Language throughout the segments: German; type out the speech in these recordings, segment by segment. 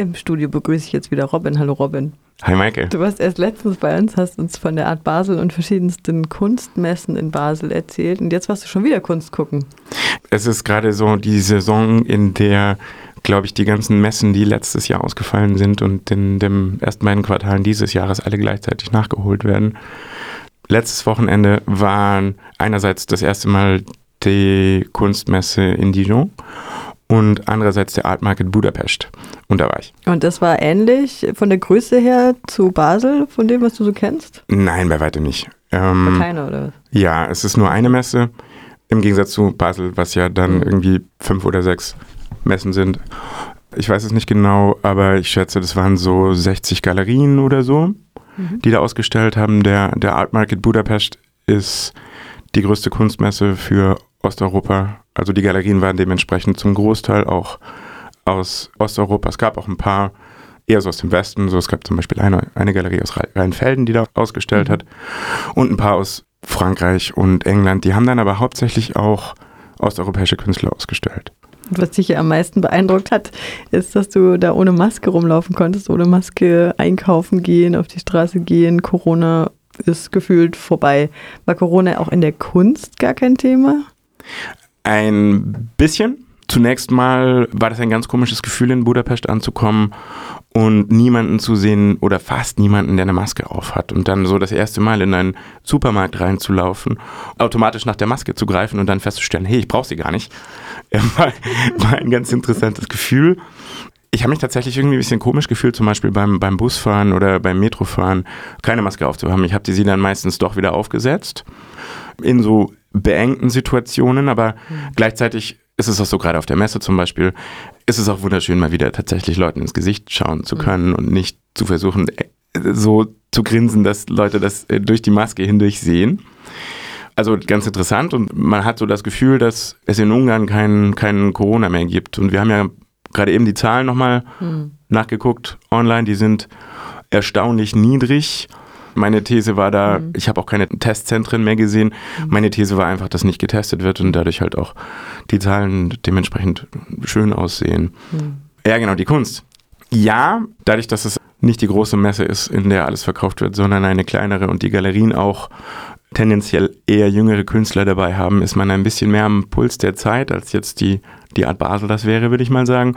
Im Studio begrüße ich jetzt wieder Robin. Hallo Robin. Hi Michael. Du warst erst letztens bei uns, hast uns von der Art Basel und verschiedensten Kunstmessen in Basel erzählt und jetzt warst du schon wieder Kunst gucken. Es ist gerade so die Saison, in der, glaube ich, die ganzen Messen, die letztes Jahr ausgefallen sind und in den ersten beiden Quartalen dieses Jahres alle gleichzeitig nachgeholt werden. Letztes Wochenende waren einerseits das erste Mal die Kunstmesse in Dijon und andererseits der Art Market Budapest. Und da war ich. Und das war ähnlich von der Größe her zu Basel, von dem, was du so kennst? Nein, bei weitem nicht. Ähm, keine, oder? Ja, es ist nur eine Messe, im Gegensatz zu Basel, was ja dann mhm. irgendwie fünf oder sechs Messen sind. Ich weiß es nicht genau, aber ich schätze, das waren so 60 Galerien oder so, mhm. die da ausgestellt haben. Der, der Art Market Budapest ist die größte Kunstmesse für Osteuropa. Also die Galerien waren dementsprechend zum Großteil auch aus Osteuropa. Es gab auch ein paar eher so aus dem Westen. So, es gab zum Beispiel eine, eine Galerie aus Rheinfelden, die da ausgestellt mhm. hat. Und ein paar aus Frankreich und England. Die haben dann aber hauptsächlich auch osteuropäische Künstler ausgestellt. Was dich ja am meisten beeindruckt hat, ist, dass du da ohne Maske rumlaufen konntest, ohne Maske einkaufen gehen, auf die Straße gehen. Corona ist gefühlt vorbei. War Corona auch in der Kunst gar kein Thema? Ein bisschen. Zunächst mal war das ein ganz komisches Gefühl, in Budapest anzukommen und niemanden zu sehen oder fast niemanden, der eine Maske auf hat. Und dann so das erste Mal in einen Supermarkt reinzulaufen, automatisch nach der Maske zu greifen und dann festzustellen, hey, ich brauche sie gar nicht. War, war ein ganz interessantes Gefühl. Ich habe mich tatsächlich irgendwie ein bisschen komisch gefühlt, zum Beispiel beim, beim Busfahren oder beim Metrofahren, keine Maske aufzuhaben. Ich habe sie dann meistens doch wieder aufgesetzt. In so beengten Situationen, aber mhm. gleichzeitig ist es auch so, gerade auf der Messe zum Beispiel, ist es auch wunderschön, mal wieder tatsächlich Leuten ins Gesicht schauen zu mhm. können mhm. und nicht zu versuchen, äh, so zu grinsen, dass Leute das äh, durch die Maske hindurch sehen. Also ganz interessant und man hat so das Gefühl, dass es in Ungarn kein, kein Corona mehr gibt. Und wir haben ja gerade eben die Zahlen nochmal mhm. nachgeguckt online, die sind erstaunlich niedrig. Meine These war da, mhm. ich habe auch keine Testzentren mehr gesehen. Mhm. Meine These war einfach, dass nicht getestet wird und dadurch halt auch die Zahlen dementsprechend schön aussehen. Mhm. Ja, genau, die Kunst. Ja, dadurch, dass es nicht die große Messe ist, in der alles verkauft wird, sondern eine kleinere und die Galerien auch tendenziell eher jüngere Künstler dabei haben, ist man ein bisschen mehr am Puls der Zeit, als jetzt die, die Art Basel das wäre, würde ich mal sagen.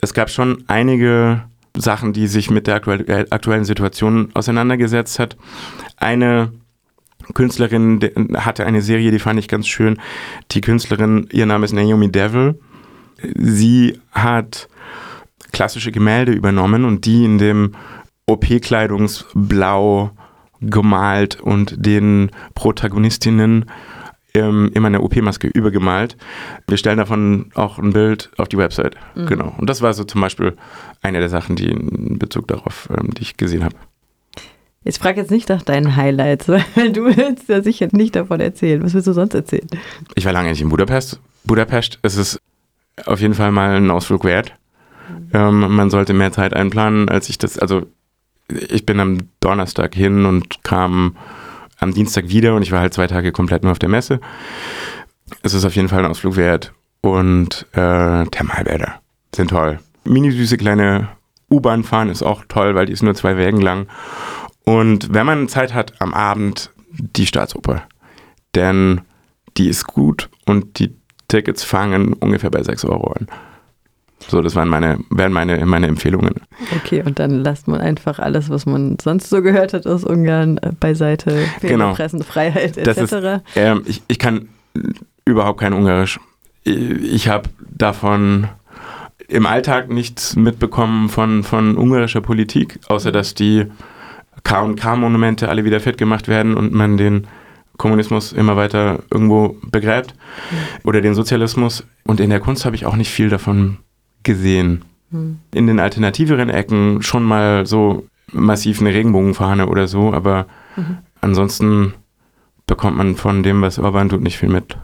Es gab schon einige Sachen, die sich mit der aktuell, aktuellen Situation auseinandergesetzt hat. Eine Künstlerin hatte eine Serie, die fand ich ganz schön. Die Künstlerin, ihr Name ist Naomi Devil. Sie hat klassische Gemälde übernommen und die in dem OP-Kleidungsblau gemalt und den Protagonistinnen ähm, immer eine OP-Maske übergemalt. Wir stellen davon auch ein Bild auf die Website. Mhm. Genau. Und das war so zum Beispiel eine der Sachen, die in Bezug darauf, ähm, die ich gesehen habe. Ich frage jetzt nicht nach deinen Highlights, weil du willst ja sicher nicht davon erzählen. Was willst du sonst erzählen? Ich war lange nicht in Budapest. Budapest ist es auf jeden Fall mal ein Ausflug wert. Mhm. Ähm, man sollte mehr Zeit einplanen, als ich das, also ich bin am Donnerstag hin und kam am Dienstag wieder und ich war halt zwei Tage komplett nur auf der Messe. Es ist auf jeden Fall ein Ausflug wert und äh, Thermalbäder sind toll. Mini-süße kleine U-Bahn fahren ist auch toll, weil die ist nur zwei Wägen lang. Und wenn man Zeit hat, am Abend die Staatsoper. Denn die ist gut und die Tickets fangen ungefähr bei 6 Euro an. So, das waren meine, wären meine, meine Empfehlungen. Okay, und dann lasst man einfach alles, was man sonst so gehört hat aus Ungarn, äh, beiseite. Genau. Pressenfreiheit etc. Ist, äh, ich, ich kann überhaupt kein Ungarisch. Ich habe davon im Alltag nichts mitbekommen von, von ungarischer Politik, außer dass die K&K-Monumente alle wieder fit gemacht werden und man den Kommunismus immer weiter irgendwo begräbt oder den Sozialismus. Und in der Kunst habe ich auch nicht viel davon gesehen. Hm. In den alternativeren Ecken schon mal so massiv eine Regenbogenfahne oder so, aber mhm. ansonsten bekommt man von dem, was Orban tut, nicht viel mit.